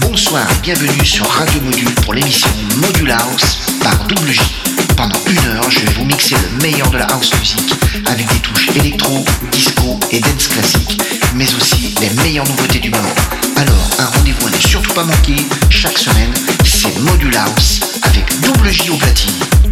Bonsoir, bienvenue sur Radio Module pour l'émission Module House par Double J. Pendant une heure, je vais vous mixer le meilleur de la house music avec des touches électro, disco et dance classique, mais aussi les meilleures nouveautés du moment. Alors, un rendez-vous à ne surtout pas manquer, chaque semaine, c'est Module House avec Double J au platine.